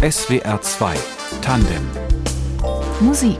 SWR 2 Tandem Musik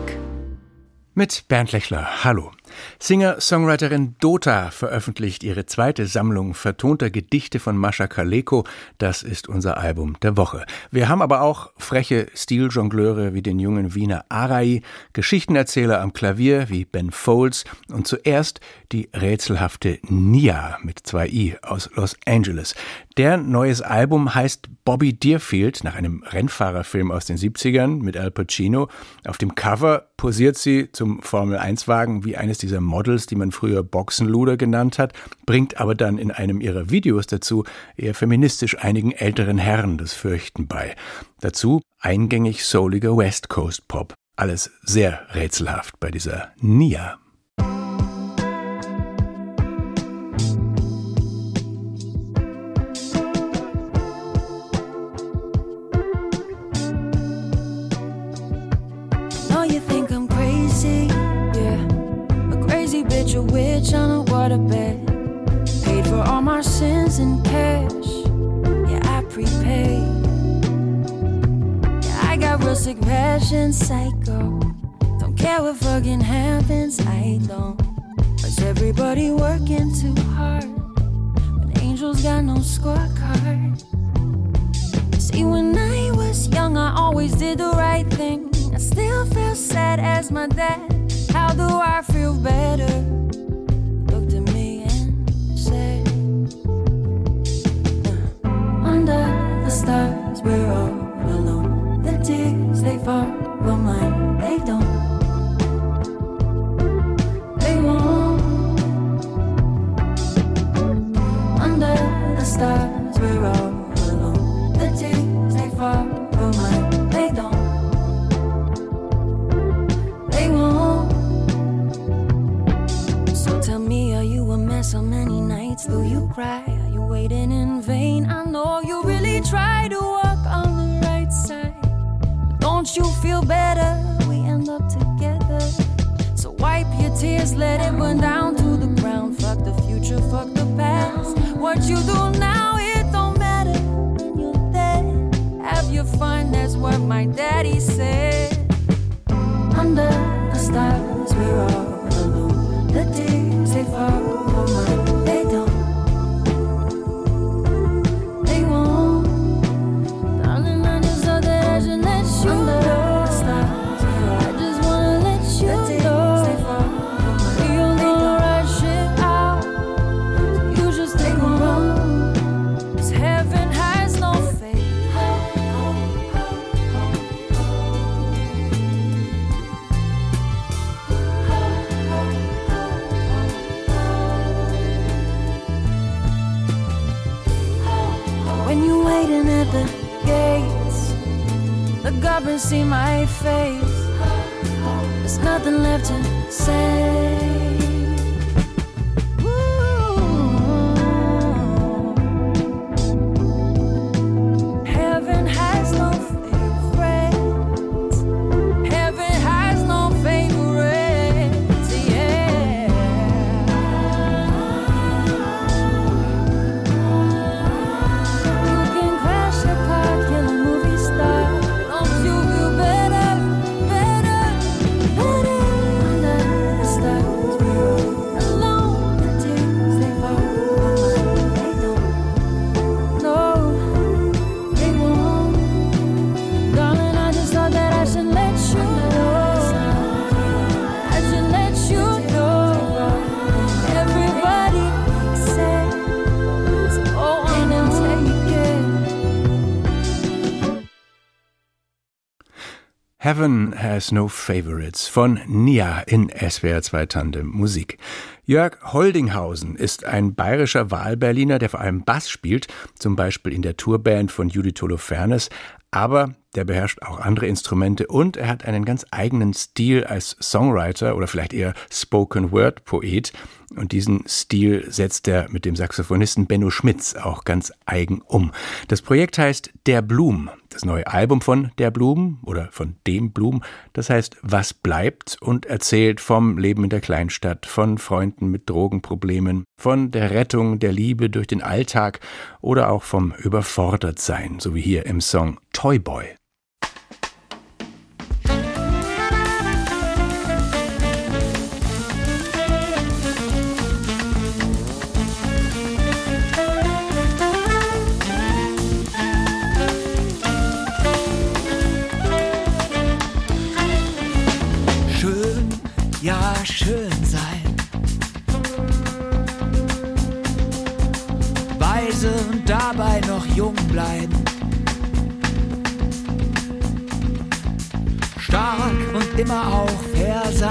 mit Bernd Lechler. Hallo. Singer-Songwriterin Dota veröffentlicht ihre zweite Sammlung vertonter Gedichte von Mascha Kaleko. Das ist unser Album der Woche. Wir haben aber auch freche Stiljongleure wie den jungen Wiener Arai, Geschichtenerzähler am Klavier wie Ben Folds und zuerst die rätselhafte Nia mit zwei I aus Los Angeles. Der neues Album heißt Bobby Deerfield nach einem Rennfahrerfilm aus den 70ern mit Al Pacino. Auf dem Cover posiert sie zum Formel-1-Wagen wie eines dieser Models, die man früher Boxenluder genannt hat, bringt aber dann in einem ihrer Videos dazu, eher feministisch einigen älteren Herren das Fürchten bei. Dazu eingängig souliger West Coast Pop. Alles sehr rätselhaft bei dieser Nia. A witch on a waterbed. Paid for all my sins in cash. Yeah, I prepaid. Yeah, I got real sick passion, psycho. Don't care what fucking happens, I don't. Cause everybody working too hard. But angels got no scorecard. See, when I was young, I always did the right thing. I still feel sad as my dad. The gates, The and see my face. There's nothing left to say. Heaven Has No Favorites von Nia in SWR 2 Tandem Musik. Jörg Holdinghausen ist ein bayerischer Wahlberliner, der vor allem Bass spielt, zum Beispiel in der Tourband von Judith Holofernes, aber der beherrscht auch andere Instrumente und er hat einen ganz eigenen Stil als Songwriter oder vielleicht eher Spoken Word Poet. Und diesen Stil setzt er mit dem Saxophonisten Benno Schmitz auch ganz eigen um. Das Projekt heißt Der Blum. Das neue Album von Der Blum oder von dem Blum, das heißt Was bleibt und erzählt vom Leben in der Kleinstadt, von Freunden mit Drogenproblemen, von der Rettung der Liebe durch den Alltag oder auch vom Überfordertsein, so wie hier im Song Toy Boy.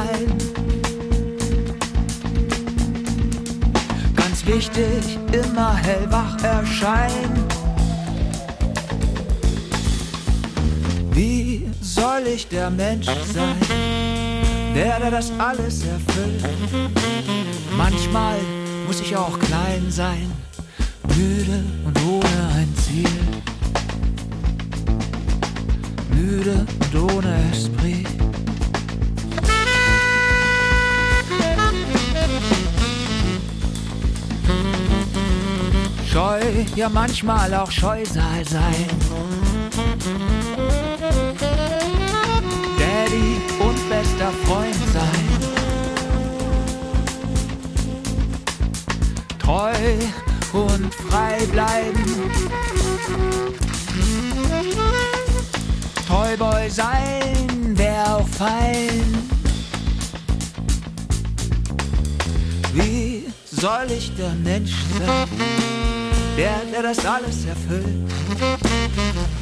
Sein. Ganz wichtig, immer hellwach erscheinen. Wie soll ich der Mensch sein, der, der das alles erfüllt? Manchmal muss ich auch klein sein müde und ohne ein Ziel. Müde und ohne Esprit. Scheu, ja manchmal auch Scheusal sein. Daddy und bester Freund sein. Treu und frei bleiben. Toyboy sein wär auch fein. Wie soll ich der Mensch sein, der, der das alles erfüllt?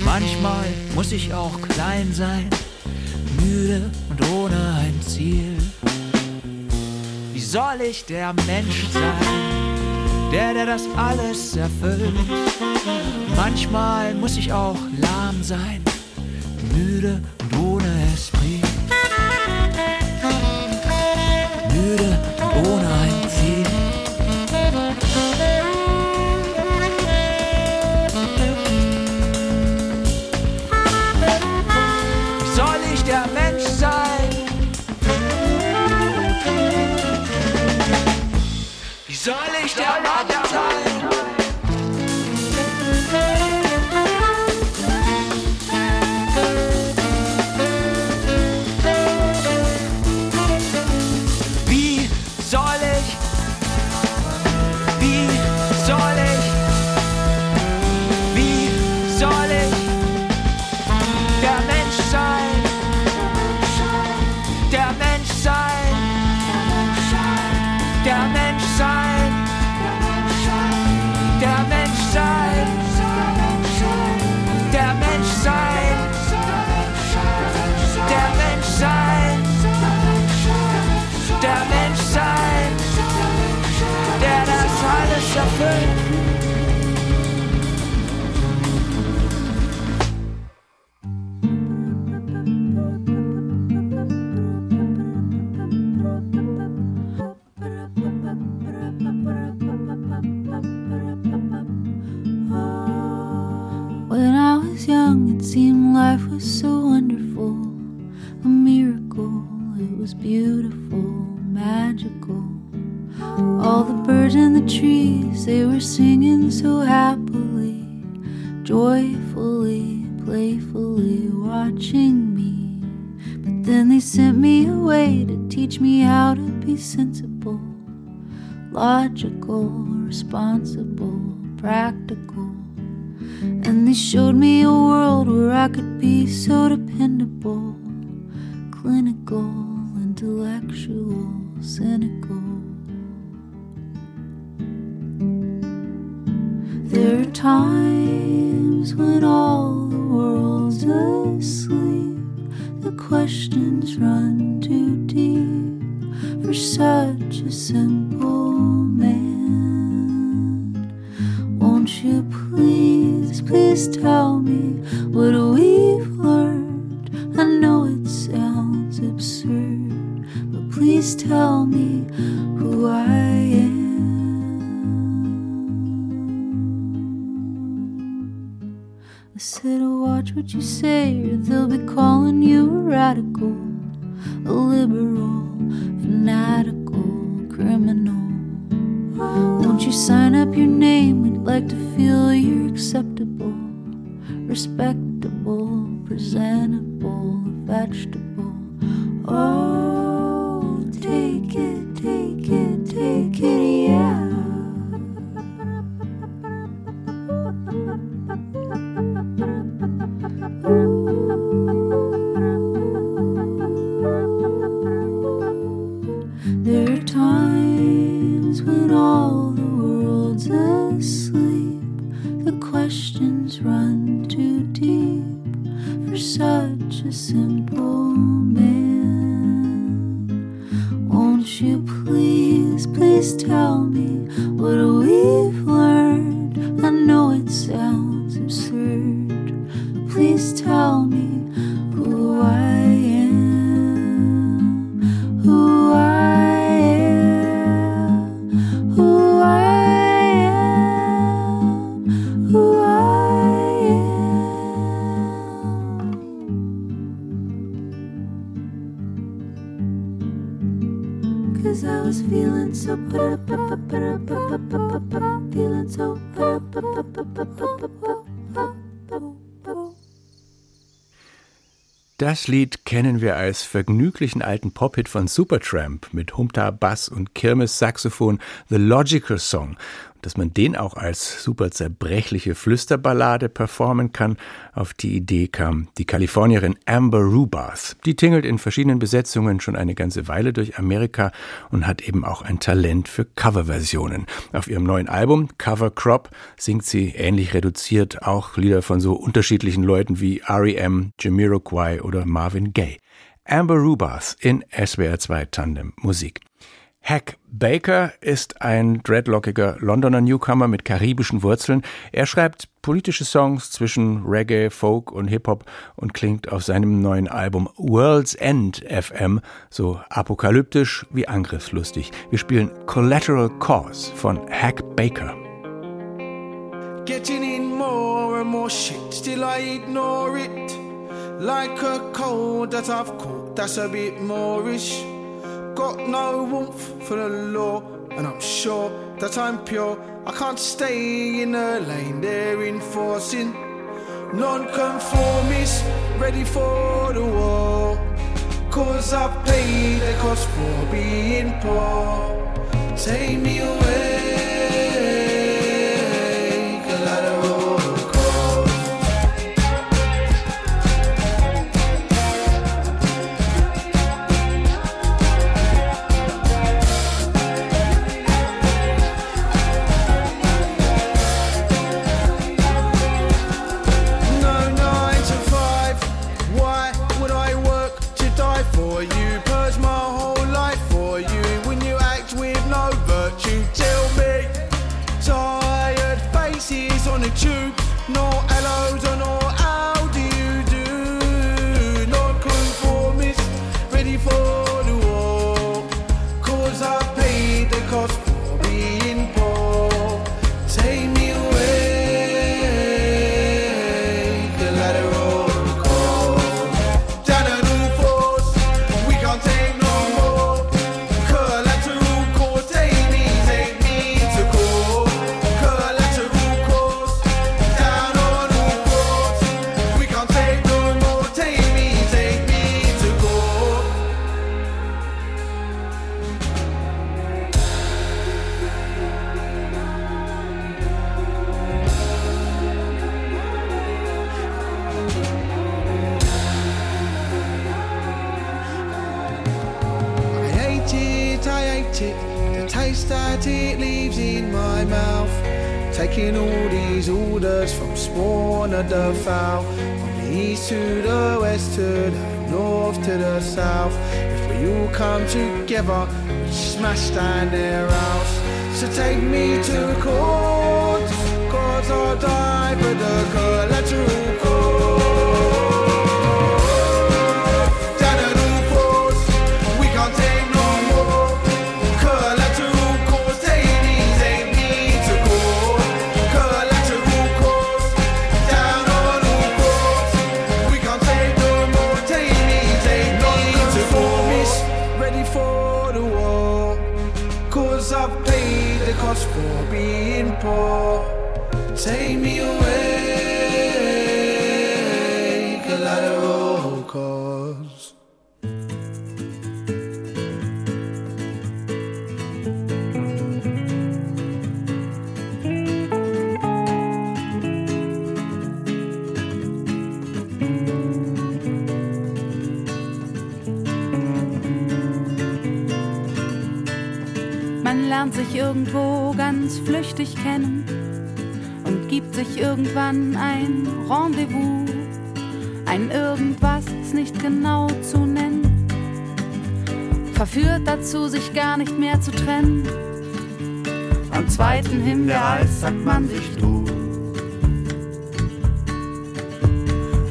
Manchmal muss ich auch klein sein, müde und ohne ein Ziel. Wie soll ich der Mensch sein? der, der das alles erfüllt. Manchmal muss ich auch lahm sein, müde und ohne Esprit. Müde und ohne responsible, practical. And they showed me a world where I could be so dependable, clinical, intellectual, cynical. There are times when all the world's asleep, the questions run too deep for such a simple please, tell me what we've learned? I know it sounds absurd, but please tell me who I am. I said watch what you say, or they'll be calling you a radical, a liberal, fanatical, criminal. Won't you sign up your name? We'd like to feel you're acceptable, respectable, presentable, vegetable. Oh, take it, take it, take it, Das Lied kennen wir als vergnüglichen alten Pop-Hit von Supertramp mit Humta, Bass und Kirmes-Saxophon The Logical Song. Dass man den auch als super zerbrechliche Flüsterballade performen kann, auf die Idee kam die Kalifornierin Amber Rubath. Die tingelt in verschiedenen Besetzungen schon eine ganze Weile durch Amerika und hat eben auch ein Talent für Coverversionen. Auf ihrem neuen Album Cover Crop singt sie ähnlich reduziert auch Lieder von so unterschiedlichen Leuten wie R.E.M., Jamiroquai oder Marvin Gaye. Amber Rubath in SWR 2 Tandem Musik. Hack Baker ist ein dreadlockiger Londoner Newcomer mit karibischen Wurzeln. Er schreibt politische Songs zwischen Reggae, Folk und Hip-Hop und klingt auf seinem neuen Album World's End FM so apokalyptisch wie angriffslustig. Wir spielen Collateral Cause von Hack Baker. Getting in more and more shit, still I ignore it. Like a cold that I've caught, that's a bit moreish. Got no warmth for the law, and I'm sure that I'm pure. I can't stay in the lane they're enforcing. Non-conformist, ready for the war. Cause I've paid the cost for being poor. Take me away, die for the collateral irgendwo ganz flüchtig kennen und gibt sich irgendwann ein Rendezvous. Ein Irgendwas nicht genau zu nennen. Verführt dazu, sich gar nicht mehr zu trennen. Am zweiten Himbeereis sagt man sich du.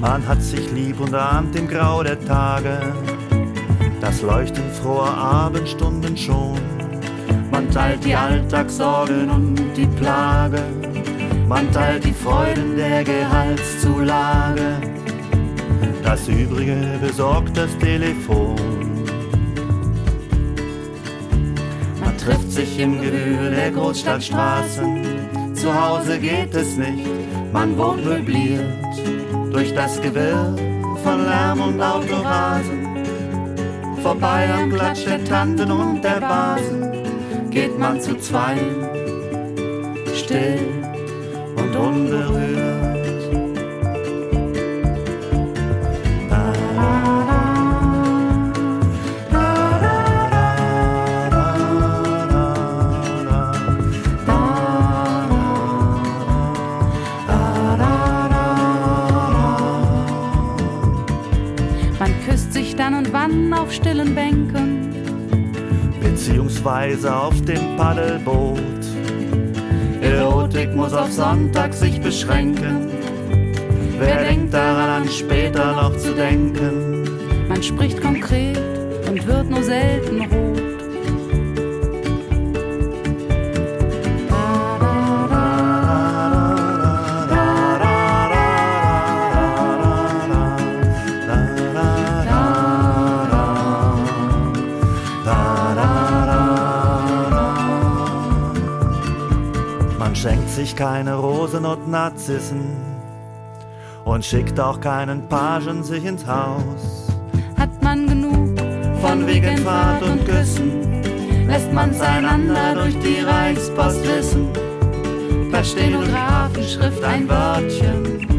Man hat sich lieb und ahnt im Grau der Tage, das Leuchten froher Abendstunden schon. Man teilt die Alltagssorgen und die Plage, man teilt die Freuden der Gehaltszulage. Das Übrige besorgt das Telefon. Man trifft sich im Gewühl der Großstadtstraßen, zu Hause geht es nicht, man wohnt möbliert durch das Gewirr von Lärm und Autorasen. Vorbei am Klatsch der Tanten und der Basen geht man zu zweien, still und unberührt. Küsst sich dann und wann auf stillen Bänken. Beziehungsweise auf dem Paddelboot. Erotik muss auf Sonntag sich beschränken. Wer denkt daran, an später noch zu denken? Man spricht konkret und wird nur selten rot. Sich keine Rosen und Narzissen und schickt auch keinen Pagen sich ins Haus. Hat man genug Von Wegenfahrt und Küssen lässt man's einander durch die Reichspost wissen. Per Stenografenschrift ein Wörtchen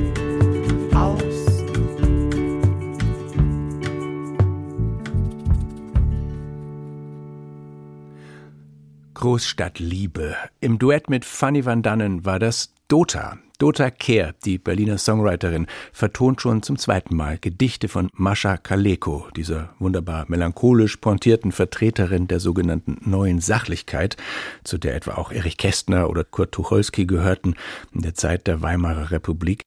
Großstadtliebe. Im Duett mit Fanny van Dannen war das Dota. Dota Kehr, die Berliner Songwriterin, vertont schon zum zweiten Mal Gedichte von Mascha Kaleko, dieser wunderbar melancholisch pointierten Vertreterin der sogenannten Neuen Sachlichkeit, zu der etwa auch Erich Kästner oder Kurt Tucholsky gehörten in der Zeit der Weimarer Republik.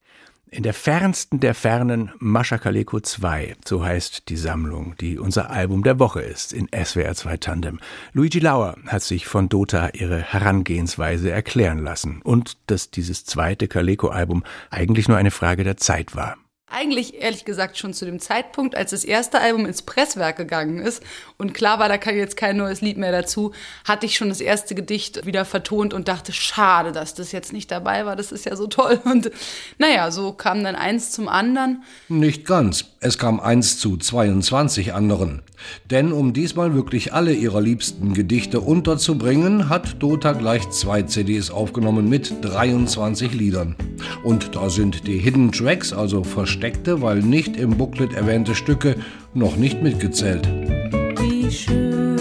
In der fernsten der Fernen Mascha Kaleko 2, so heißt die Sammlung, die unser Album der Woche ist in SWR 2 Tandem. Luigi Lauer hat sich von Dota ihre Herangehensweise erklären lassen und dass dieses zweite Kaleko-Album eigentlich nur eine Frage der Zeit war. Eigentlich ehrlich gesagt schon zu dem Zeitpunkt, als das erste Album ins Presswerk gegangen ist und klar war, da kann jetzt kein neues Lied mehr dazu, hatte ich schon das erste Gedicht wieder vertont und dachte, schade, dass das jetzt nicht dabei war, das ist ja so toll. Und naja, so kam dann eins zum anderen. Nicht ganz. Es kam eins zu 22 anderen. Denn um diesmal wirklich alle ihrer liebsten Gedichte unterzubringen, hat Dota gleich zwei CDs aufgenommen mit 23 Liedern. Und da sind die Hidden Tracks, also versteckte, weil nicht im Booklet erwähnte Stücke, noch nicht mitgezählt. Wie schön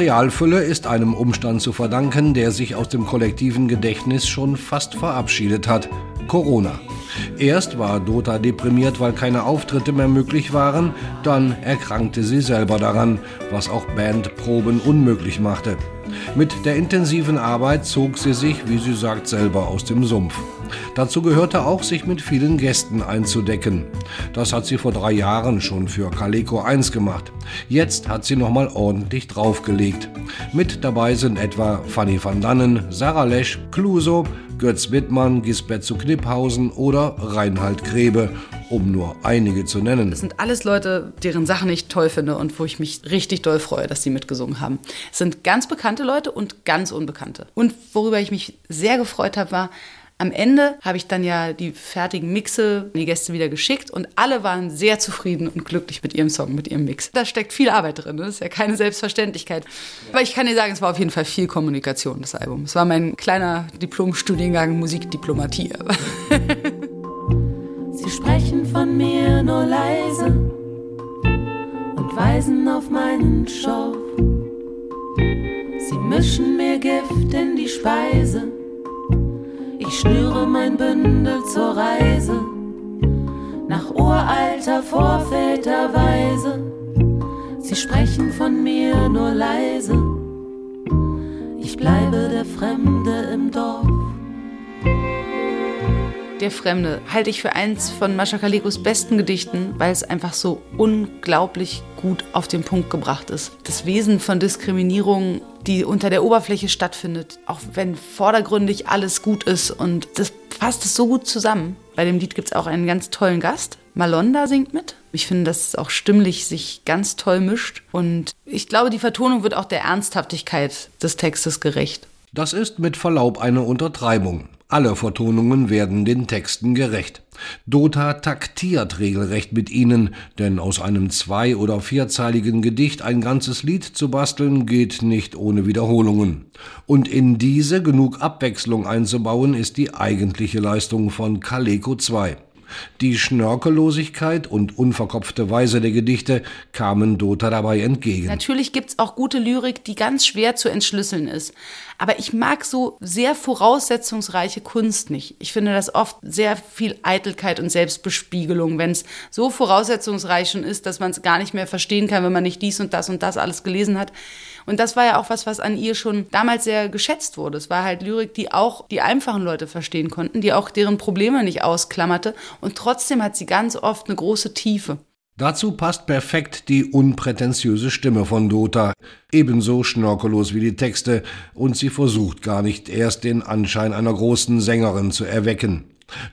Materialfülle ist einem Umstand zu verdanken, der sich aus dem kollektiven Gedächtnis schon fast verabschiedet hat. Corona. Erst war Dota deprimiert, weil keine Auftritte mehr möglich waren, dann erkrankte sie selber daran, was auch Bandproben unmöglich machte. Mit der intensiven Arbeit zog sie sich, wie sie sagt, selber aus dem Sumpf. Dazu gehörte auch, sich mit vielen Gästen einzudecken. Das hat sie vor drei Jahren schon für Caleco 1 gemacht. Jetzt hat sie nochmal ordentlich draufgelegt. Mit dabei sind etwa Fanny van Dannen, Sarah Lesch, Cluso, Götz Wittmann, Gisbert zu Kniphausen oder Reinhard Grebe, um nur einige zu nennen. Das sind alles Leute, deren Sachen ich toll finde und wo ich mich richtig doll freue, dass sie mitgesungen haben. Es sind ganz bekannte Leute und ganz unbekannte. Und worüber ich mich sehr gefreut habe, war, am Ende habe ich dann ja die fertigen Mixe die Gäste wieder geschickt und alle waren sehr zufrieden und glücklich mit ihrem Song, mit ihrem Mix. Da steckt viel Arbeit drin, ne? das ist ja keine Selbstverständlichkeit. Aber ich kann dir sagen, es war auf jeden Fall viel Kommunikation, das Album. Es war mein kleiner Diplomstudiengang Musikdiplomatie. Sie sprechen von mir nur leise und weisen auf meinen Schorf. Sie mischen mir Gift in die Speise ich schnüre mein Bündel zur Reise nach uralter Vorväterweise. Sie sprechen von mir nur leise. Ich bleibe der Fremde im Dorf. Der Fremde halte ich für eins von Mascha Kalekos besten Gedichten, weil es einfach so unglaublich gut auf den Punkt gebracht ist. Das Wesen von Diskriminierung, die unter der Oberfläche stattfindet, auch wenn vordergründig alles gut ist und das passt es so gut zusammen. Bei dem Lied gibt es auch einen ganz tollen Gast. Malonda singt mit. Ich finde, dass es auch stimmlich sich ganz toll mischt. Und ich glaube, die Vertonung wird auch der Ernsthaftigkeit des Textes gerecht. Das ist mit Verlaub eine Untertreibung. Alle Vertonungen werden den Texten gerecht. Dota taktiert regelrecht mit ihnen, denn aus einem zwei- oder vierzeiligen Gedicht ein ganzes Lied zu basteln geht nicht ohne Wiederholungen. Und in diese genug Abwechslung einzubauen ist die eigentliche Leistung von Kaleko 2. Die Schnörkellosigkeit und unverkopfte Weise der Gedichte kamen Dota dabei entgegen. Natürlich gibt's auch gute Lyrik, die ganz schwer zu entschlüsseln ist. Aber ich mag so sehr voraussetzungsreiche Kunst nicht. Ich finde das oft sehr viel Eitelkeit und Selbstbespiegelung, wenn es so voraussetzungsreich schon ist, dass man es gar nicht mehr verstehen kann, wenn man nicht dies und das und das alles gelesen hat. Und das war ja auch was, was an ihr schon damals sehr geschätzt wurde. Es war halt Lyrik, die auch die einfachen Leute verstehen konnten, die auch deren Probleme nicht ausklammerte. Und trotzdem hat sie ganz oft eine große Tiefe. Dazu passt perfekt die unprätentiöse Stimme von Dota, ebenso schnörkellos wie die Texte, und sie versucht gar nicht erst den Anschein einer großen Sängerin zu erwecken.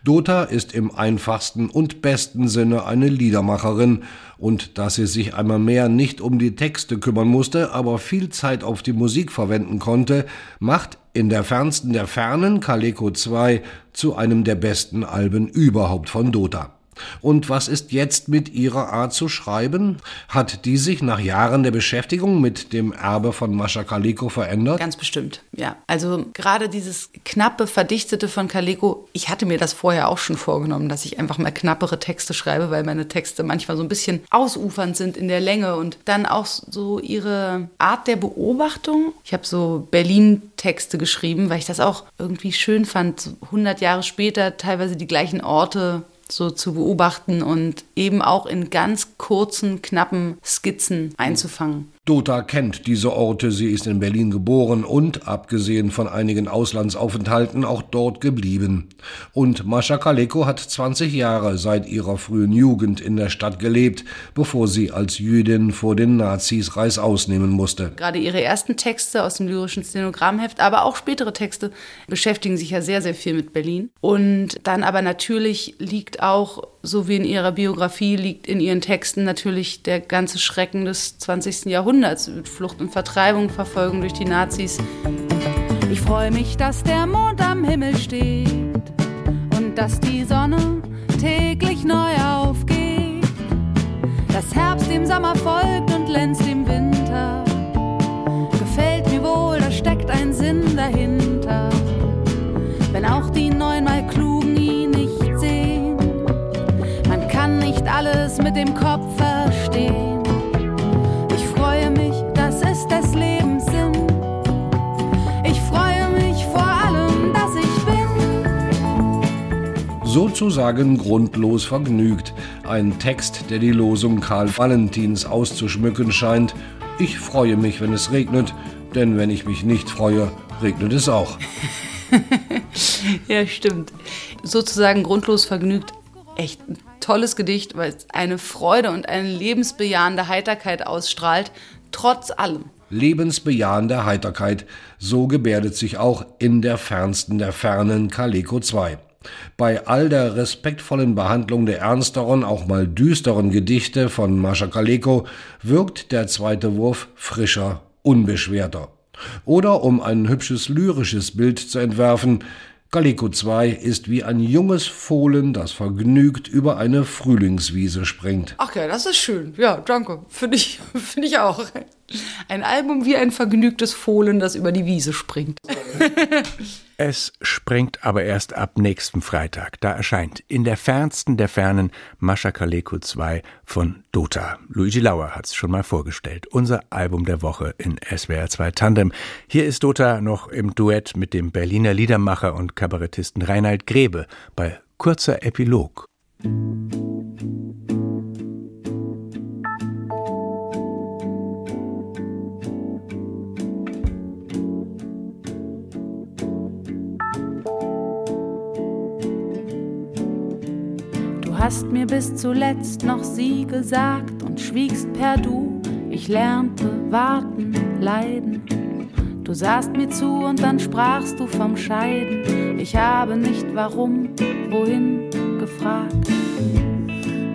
Dota ist im einfachsten und besten Sinne eine Liedermacherin, und dass sie sich einmal mehr nicht um die Texte kümmern musste, aber viel Zeit auf die Musik verwenden konnte, macht in der fernsten der Fernen Kaleko 2 zu einem der besten Alben überhaupt von Dota. Und was ist jetzt mit ihrer Art zu schreiben? Hat die sich nach Jahren der Beschäftigung mit dem Erbe von Mascha Kaleko verändert? Ganz bestimmt, ja. Also gerade dieses knappe, verdichtete von Kaleko, ich hatte mir das vorher auch schon vorgenommen, dass ich einfach mal knappere Texte schreibe, weil meine Texte manchmal so ein bisschen ausufernd sind in der Länge und dann auch so ihre Art der Beobachtung. Ich habe so Berlin-Texte geschrieben, weil ich das auch irgendwie schön fand, 100 Jahre später teilweise die gleichen Orte so zu beobachten und eben auch in ganz kurzen, knappen Skizzen einzufangen. Dota kennt diese Orte, sie ist in Berlin geboren und, abgesehen von einigen Auslandsaufenthalten, auch dort geblieben. Und Mascha Kaleko hat 20 Jahre seit ihrer frühen Jugend in der Stadt gelebt, bevor sie als Jüdin vor den Nazis Reißaus nehmen musste. Gerade ihre ersten Texte aus dem lyrischen Stenogrammheft, aber auch spätere Texte beschäftigen sich ja sehr, sehr viel mit Berlin. Und dann aber natürlich liegt auch, so wie in ihrer Biografie, liegt in ihren Texten natürlich der ganze Schrecken des 20. Jahrhunderts mit Flucht und Vertreibung, Verfolgung durch die Nazis. Ich freue mich, dass der Mond am Himmel steht und dass die Sonne täglich neu aufgeht. Dass Herbst dem Sommer folgt und glänzt dem Kopf verstehen. sozusagen grundlos vergnügt. Ein Text, der die Losung Karl Valentins auszuschmücken scheint. Ich freue mich, wenn es regnet, denn wenn ich mich nicht freue, regnet es auch. ja, stimmt. Sozusagen grundlos vergnügt. Echt ein tolles Gedicht, weil es eine Freude und eine lebensbejahende Heiterkeit ausstrahlt, trotz allem. Lebensbejahende Heiterkeit, so gebärdet sich auch in der fernsten der Fernen Kaleko 2. Bei all der respektvollen Behandlung der ernsteren, auch mal düsteren Gedichte von Mascha Kaleko wirkt der zweite Wurf frischer, unbeschwerter. Oder um ein hübsches lyrisches Bild zu entwerfen, Calico 2 ist wie ein junges Fohlen, das vergnügt über eine Frühlingswiese springt. Ach ja, das ist schön. Ja, danke. Finde ich, find ich auch. Ein Album wie ein vergnügtes Fohlen, das über die Wiese springt. Es springt aber erst ab nächsten Freitag. Da erscheint in der fernsten der Fernen Mascha Kaleko 2 von Dota. Luigi Lauer hat es schon mal vorgestellt. Unser Album der Woche in SWR 2 Tandem. Hier ist Dota noch im Duett mit dem Berliner Liedermacher und Kabarettisten Reinhard Grebe bei Kurzer Epilog. Hast mir bis zuletzt noch sie gesagt und schwiegst per Du. Ich lernte warten, leiden. Du sahst mir zu und dann sprachst du vom Scheiden. Ich habe nicht warum, wohin gefragt.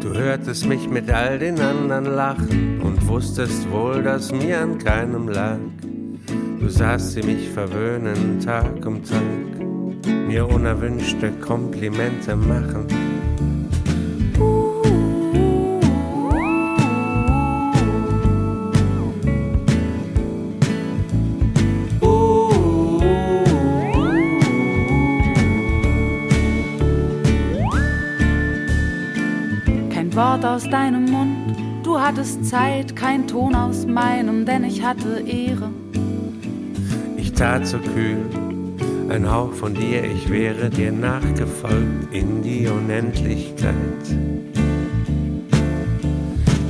Du hörtest mich mit all den anderen lachen und wusstest wohl, dass mir an keinem lag. Du sahst sie mich verwöhnen Tag um Tag, mir unerwünschte Komplimente machen Wort aus deinem Mund. Du hattest Zeit, kein Ton aus meinem, denn ich hatte Ehre. Ich tat so kühl, ein Hauch von dir, ich wäre dir nachgefolgt in die Unendlichkeit.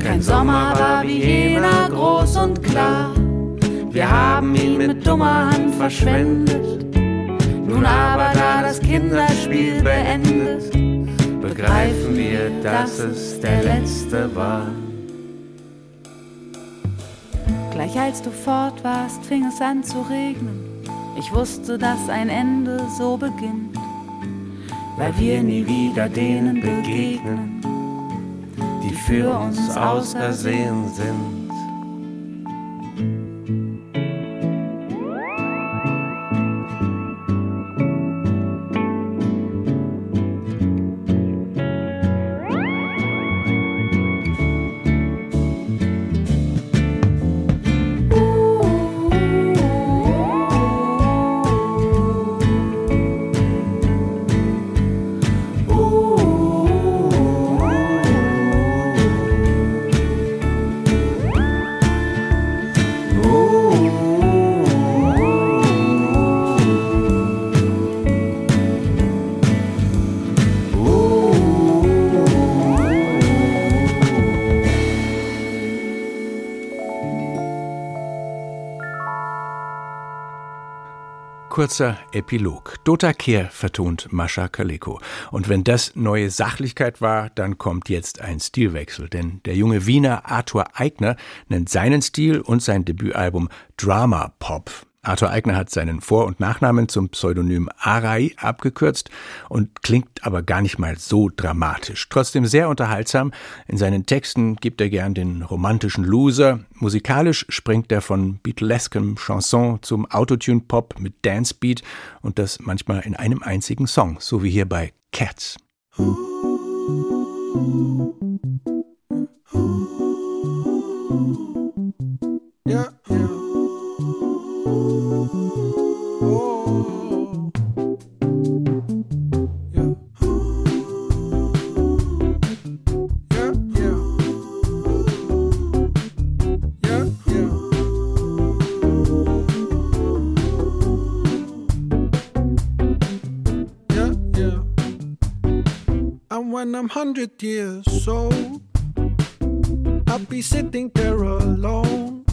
Kein Sommer war wie jener groß und klar. Wir haben ihn mit dummer Hand verschwendet. Nun aber, da das Kinderspiel beendet, begreifen wir, dass es der letzte war. Gleich als du fort warst, fing es an zu regnen. Ich wusste, dass ein Ende so beginnt, weil wir nie wieder denen begegnen, die für uns ausersehen sind. Kurzer Epilog. Dota Kehr vertont Mascha Kaleko. Und wenn das neue Sachlichkeit war, dann kommt jetzt ein Stilwechsel. Denn der junge Wiener Arthur Eigner nennt seinen Stil und sein Debütalbum Drama Pop. Arthur Eigner hat seinen Vor- und Nachnamen zum Pseudonym Arai abgekürzt und klingt aber gar nicht mal so dramatisch. Trotzdem sehr unterhaltsam. In seinen Texten gibt er gern den romantischen Loser. Musikalisch springt er von Beatleskem Chanson zum Autotune-Pop mit Dancebeat und das manchmal in einem einzigen Song, so wie hier bei Cats. Ja, I'm hundred years old, I'll be sitting there alone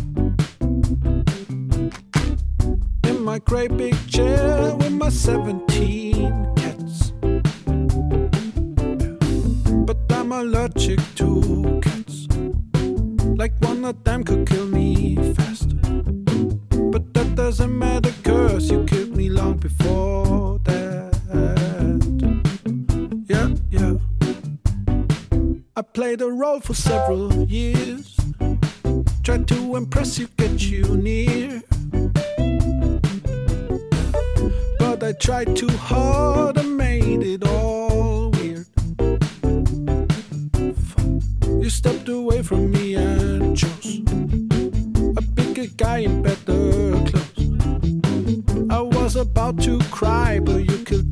in my great big chair with my 17 cats. But I'm allergic to cats, like one of them could kill me fast. But that doesn't matter, you I played a role for several years. Tried to impress you, get you near. But I tried too hard and made it all weird. You stepped away from me and chose a bigger guy in better clothes. I was about to cry, but you killed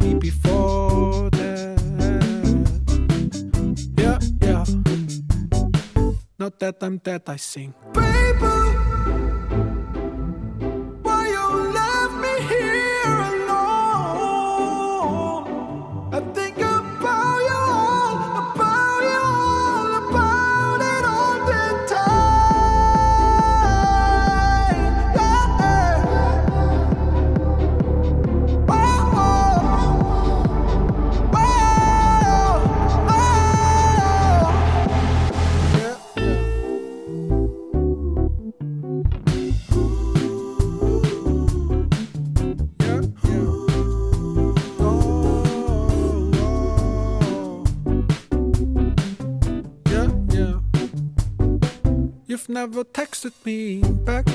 that I'm dead, I sing. Baby, never texted me back.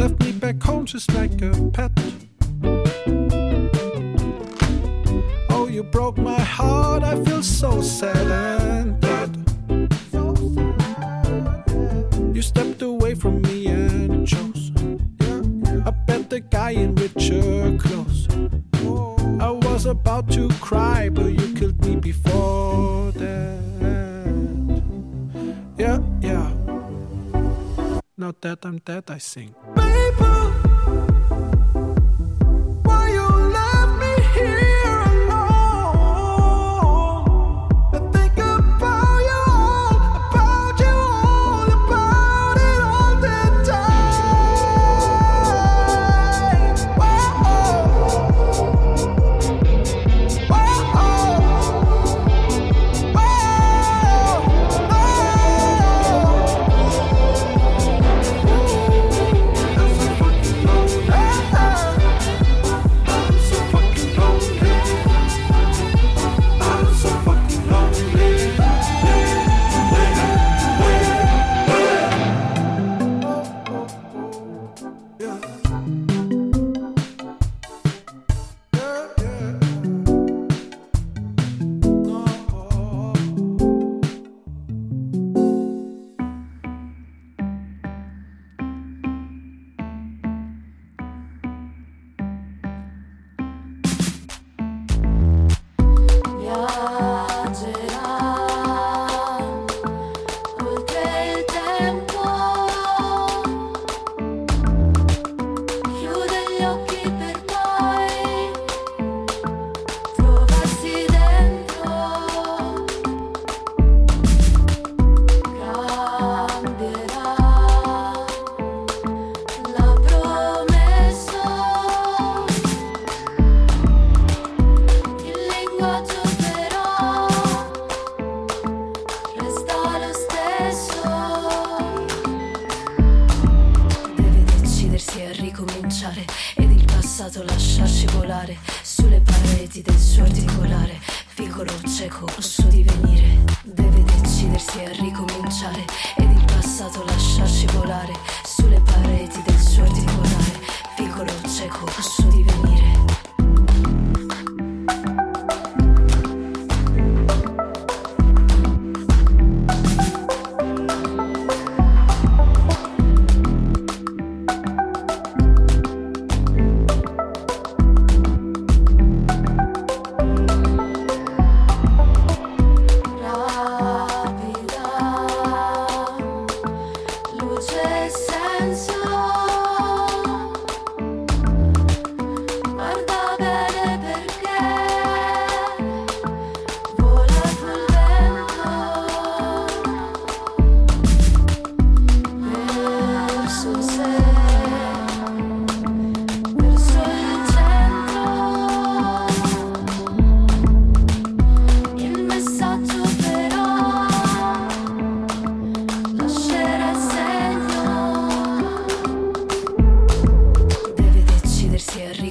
Left me back home just like a pet. Oh, you broke my heart. I feel so sad and bad. You stepped away from me and chose a better guy in richer clothes. I was about to cry, but you killed me before that. Now that I'm dead, I sing. Baby, why you left me here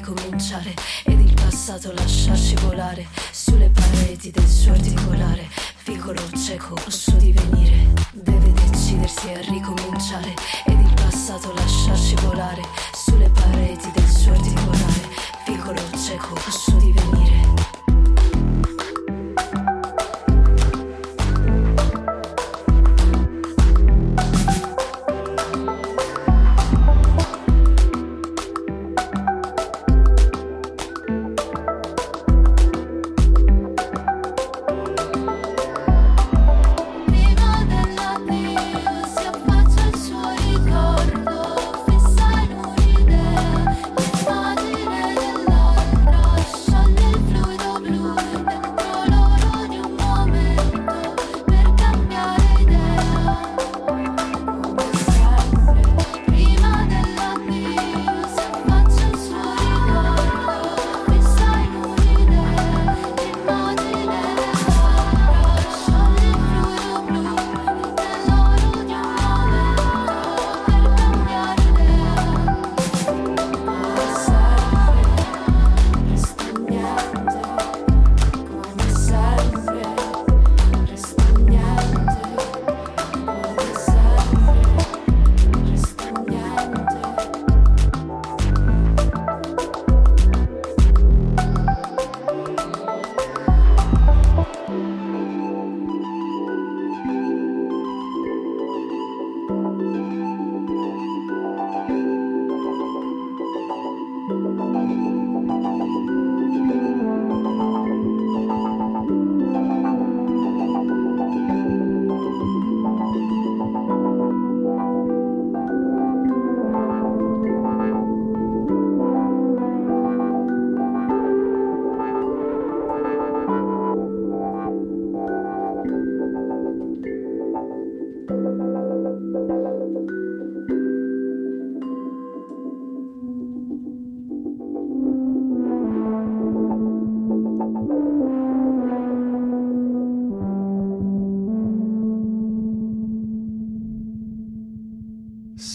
ricominciare ed il passato lasciarci volare sulle pareti del suo articolare, piccolo cieco o suo divenire, deve decidersi a ricominciare ed il passato lasciarci volare sulle pareti del suo articolare, piccolo cieco o suo divenire.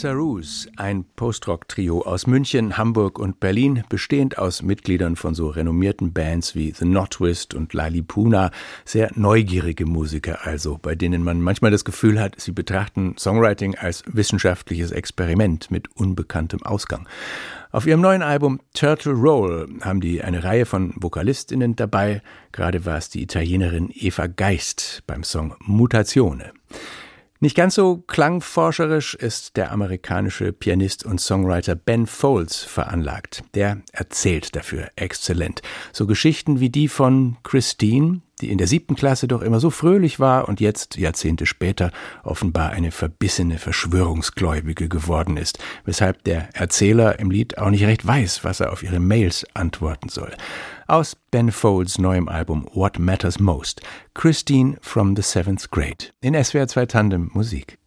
Saroos, ein Post-Rock-Trio aus München, Hamburg und Berlin, bestehend aus Mitgliedern von so renommierten Bands wie The Notwist und Lali Puna. Sehr neugierige Musiker also, bei denen man manchmal das Gefühl hat, sie betrachten Songwriting als wissenschaftliches Experiment mit unbekanntem Ausgang. Auf ihrem neuen Album Turtle Roll haben die eine Reihe von Vokalistinnen dabei. Gerade war es die Italienerin Eva Geist beim Song Mutatione. Nicht ganz so klangforscherisch ist der amerikanische Pianist und Songwriter Ben Folds veranlagt. Der erzählt dafür exzellent. So Geschichten wie die von Christine, die in der siebten Klasse doch immer so fröhlich war und jetzt, Jahrzehnte später, offenbar eine verbissene Verschwörungsgläubige geworden ist, weshalb der Erzähler im Lied auch nicht recht weiß, was er auf ihre Mails antworten soll. Aus Ben Folds neuem Album What Matters Most, Christine from the Seventh Grade. In SWR 2 Tandem Musik.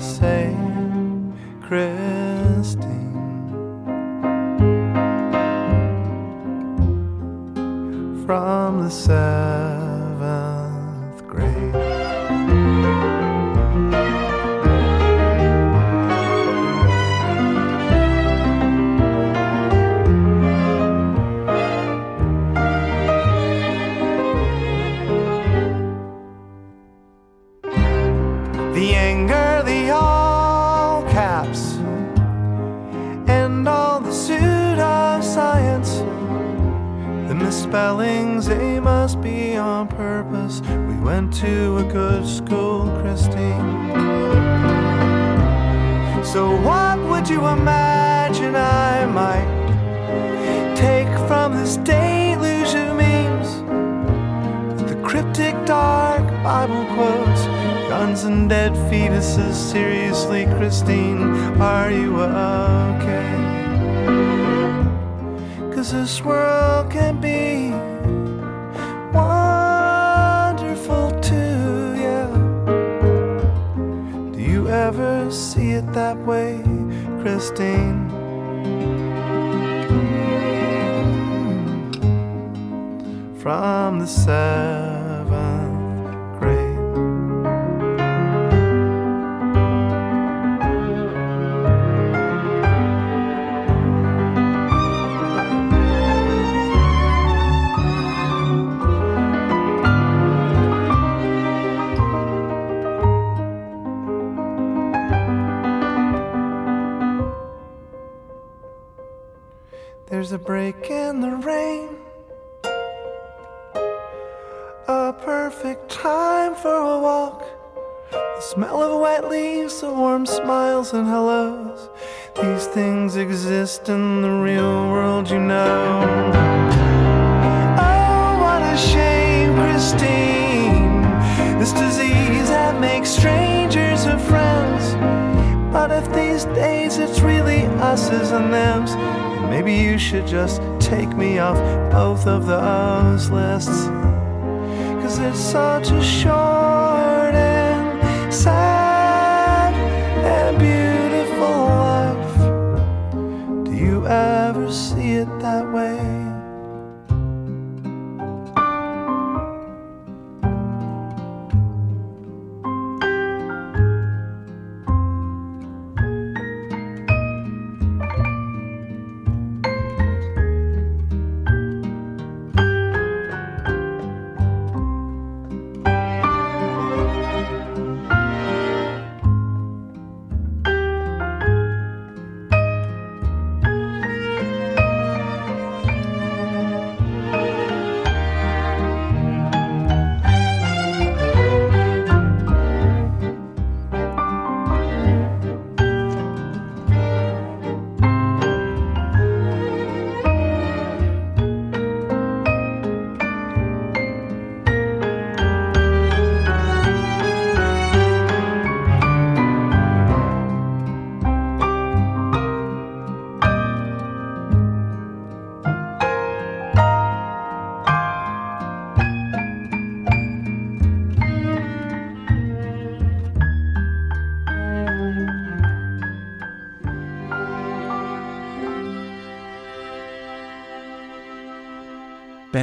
Sure what to say, Christine. from the seventh spellings, they must be on purpose. We went to a good school, Christine. So, what would you imagine I might take from this deluge of memes? The cryptic, dark Bible quotes, guns and dead fetuses. Seriously, Christine, are you okay? Cause this world can be that way, Christine? From the seventh exist in the real world, you know. Oh, what a shame, Christine. This disease that makes strangers of friends. But if these days it's really us's and them's, maybe you should just take me off both of those lists. Cause it's such a short and sad ever see it that way?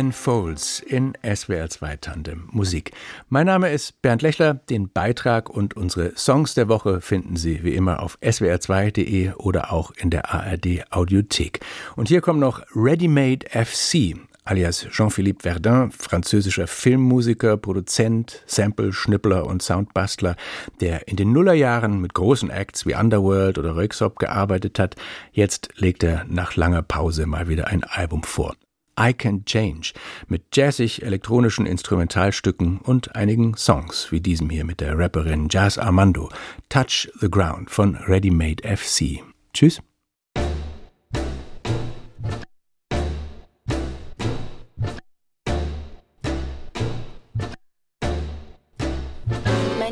Ben Folds in SWR 2 Tandem Musik. Mein Name ist Bernd Lechler. Den Beitrag und unsere Songs der Woche finden Sie wie immer auf swr2.de oder auch in der ARD Audiothek. Und hier kommt noch Ready Made FC, alias Jean-Philippe Verdun, französischer Filmmusiker, Produzent, Sample-Schnippler und Soundbastler, der in den Nullerjahren mit großen Acts wie Underworld oder Röyksopp gearbeitet hat. Jetzt legt er nach langer Pause mal wieder ein Album vor. I Can Change mit jazzig elektronischen Instrumentalstücken und einigen Songs wie diesem hier mit der Rapperin Jazz Armando Touch the Ground von Ready Made FC. Tschüss.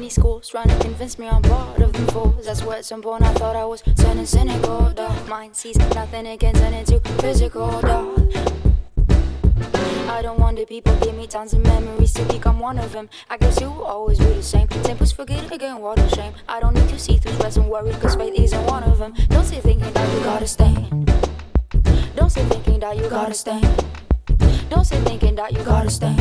Schools trying to convince me I'm part of them fools. That's at some point I thought I was turning cynical. Dog, mind sees nothing, it can turn physical. Dog. I don't wonder people give me tons of memories to become one of them. I guess you will always be the same. Tempers forget again, what a shame. I don't need to see through stress and worry, cause faith isn't one of them. Don't sit thinking that you gotta stand. Don't sit thinking that you gotta stand. Don't sit thinking that you gotta stand.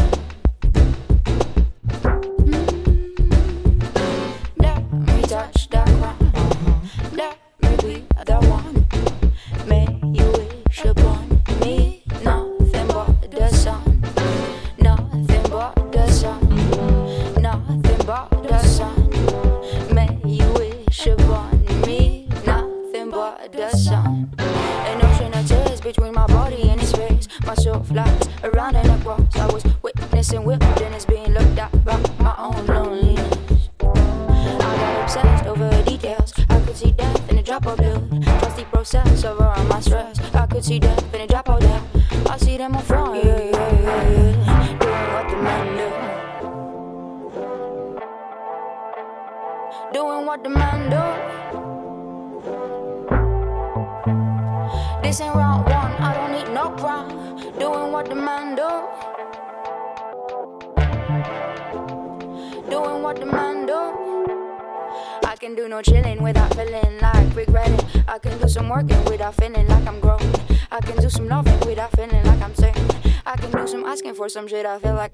Some shit I feel like